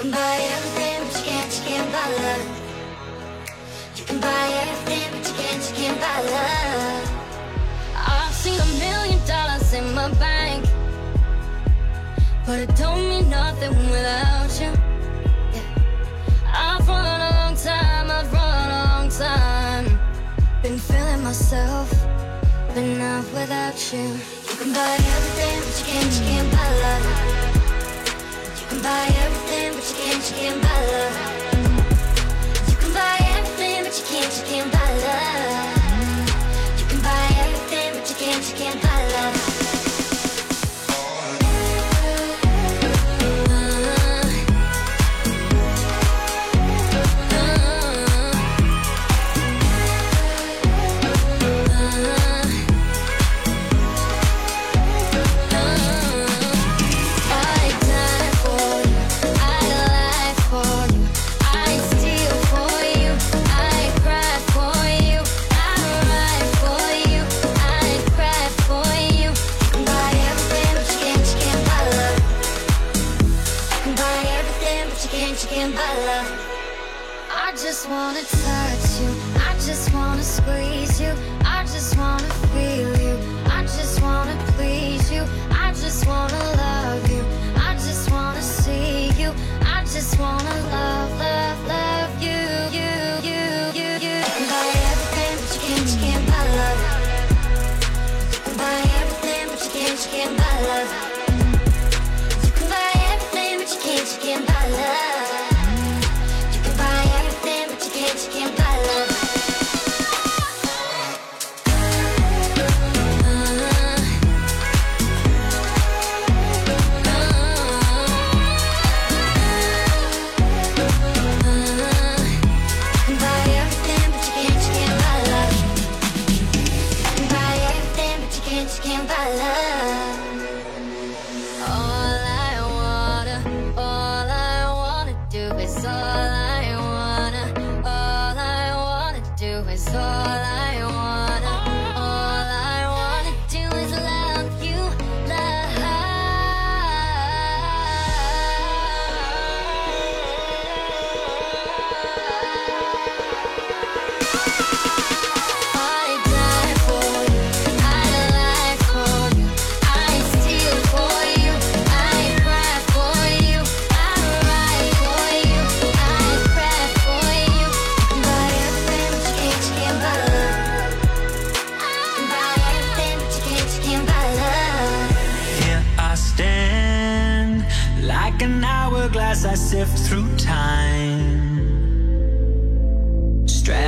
You can buy everything, but you can't, you can't buy love. You can buy everything, but you can't, you can't buy love. I've seen a million dollars in my bank, but it don't mean nothing without you. I've run a long time, I've run a long time. Been feeling myself, been not without you. You can buy everything, but you can't, you can't buy love can buy everything, but you can't, you can't buy love. You can buy everything, but you can't, you can't buy love. You can buy everything, but you can't, you can't buy love. just wanna squeeze you.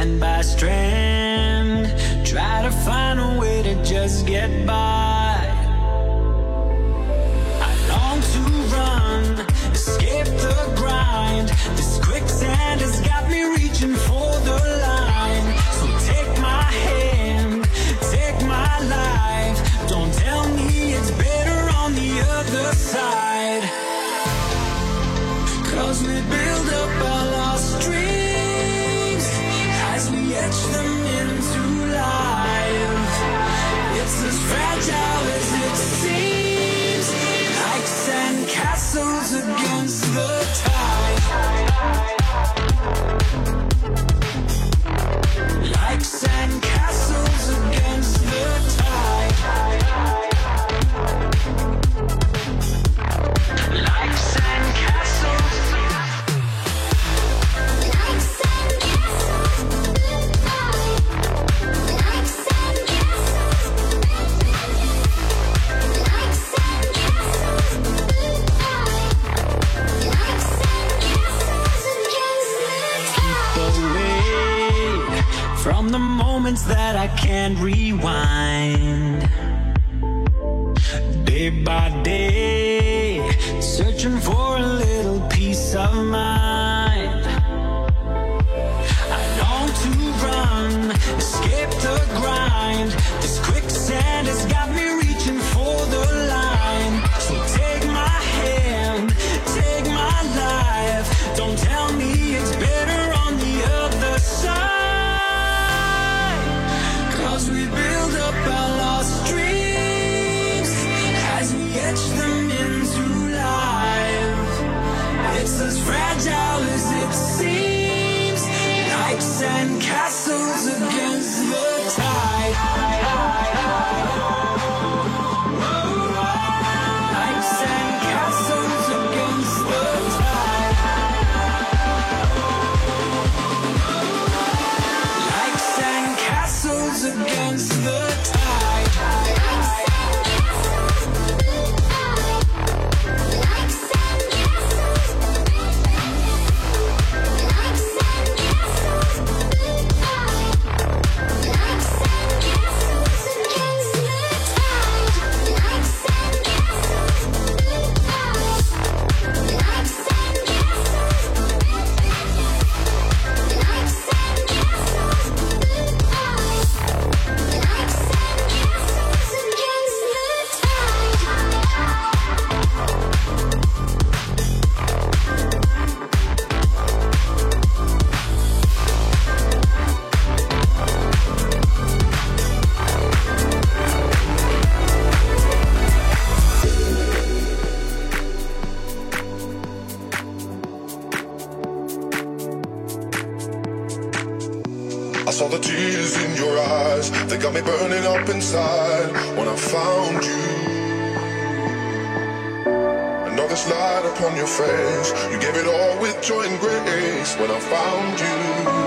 strand by strand, try to find a way to just get by. I long to run, escape the grind. This quicksand has got me reaching for. that I can't rewind. Day by burning up inside when I found you. Another light upon your face. You gave it all with joy and grace when I found you.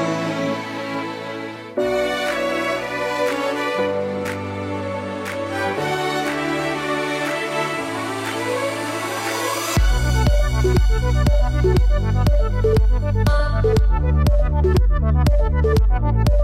I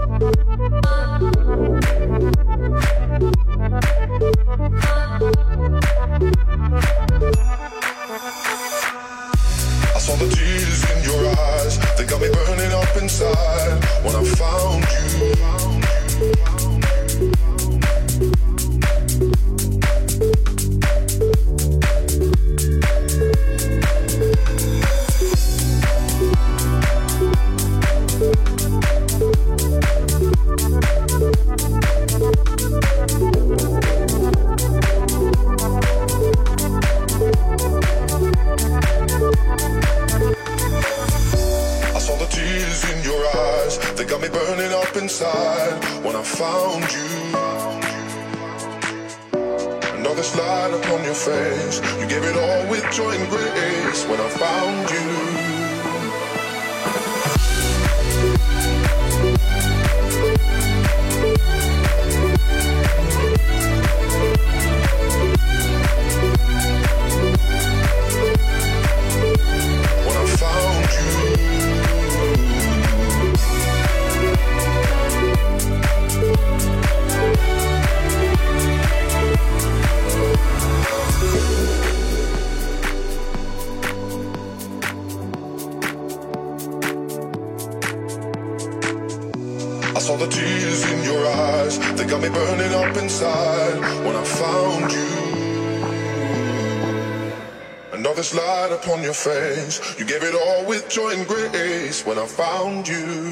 when I found you.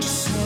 just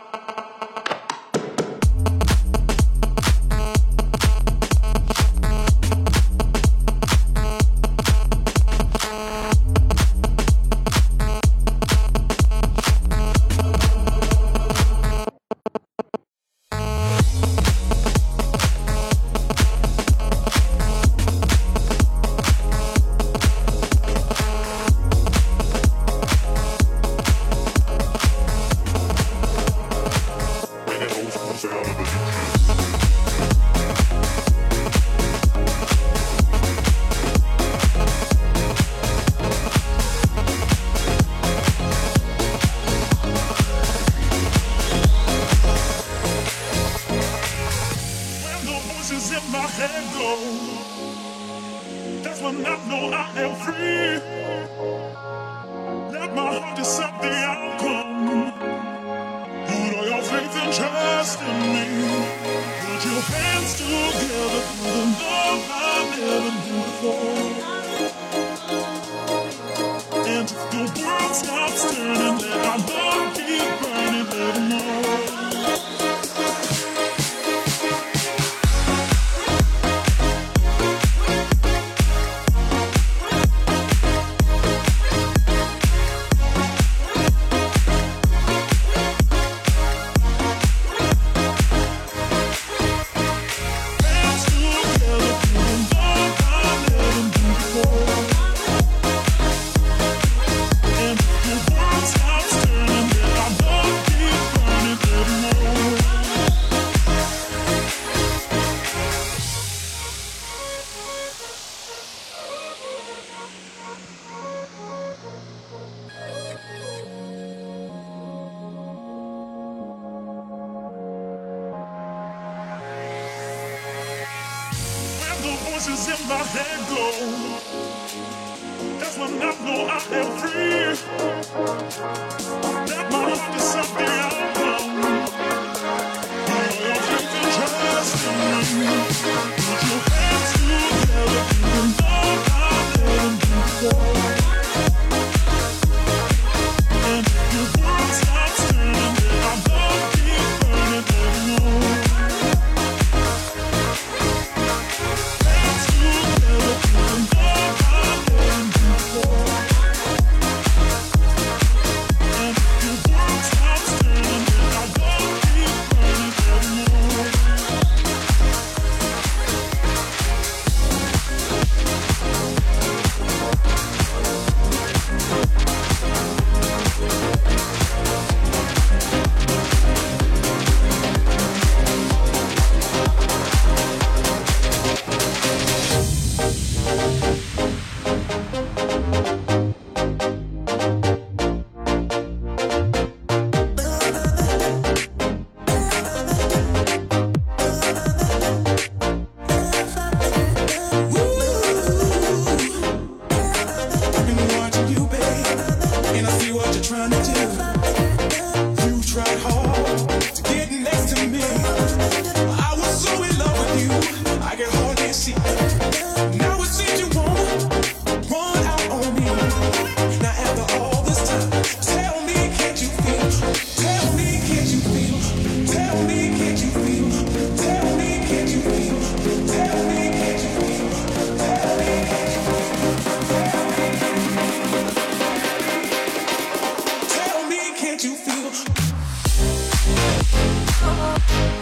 let my head go. That's when I know I am free. Let my heart decide the outcome. Put all your faith and trust in me. Put your hands together for the love I never knew before. And if the world stops turning, then I. Tell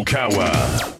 Okawa.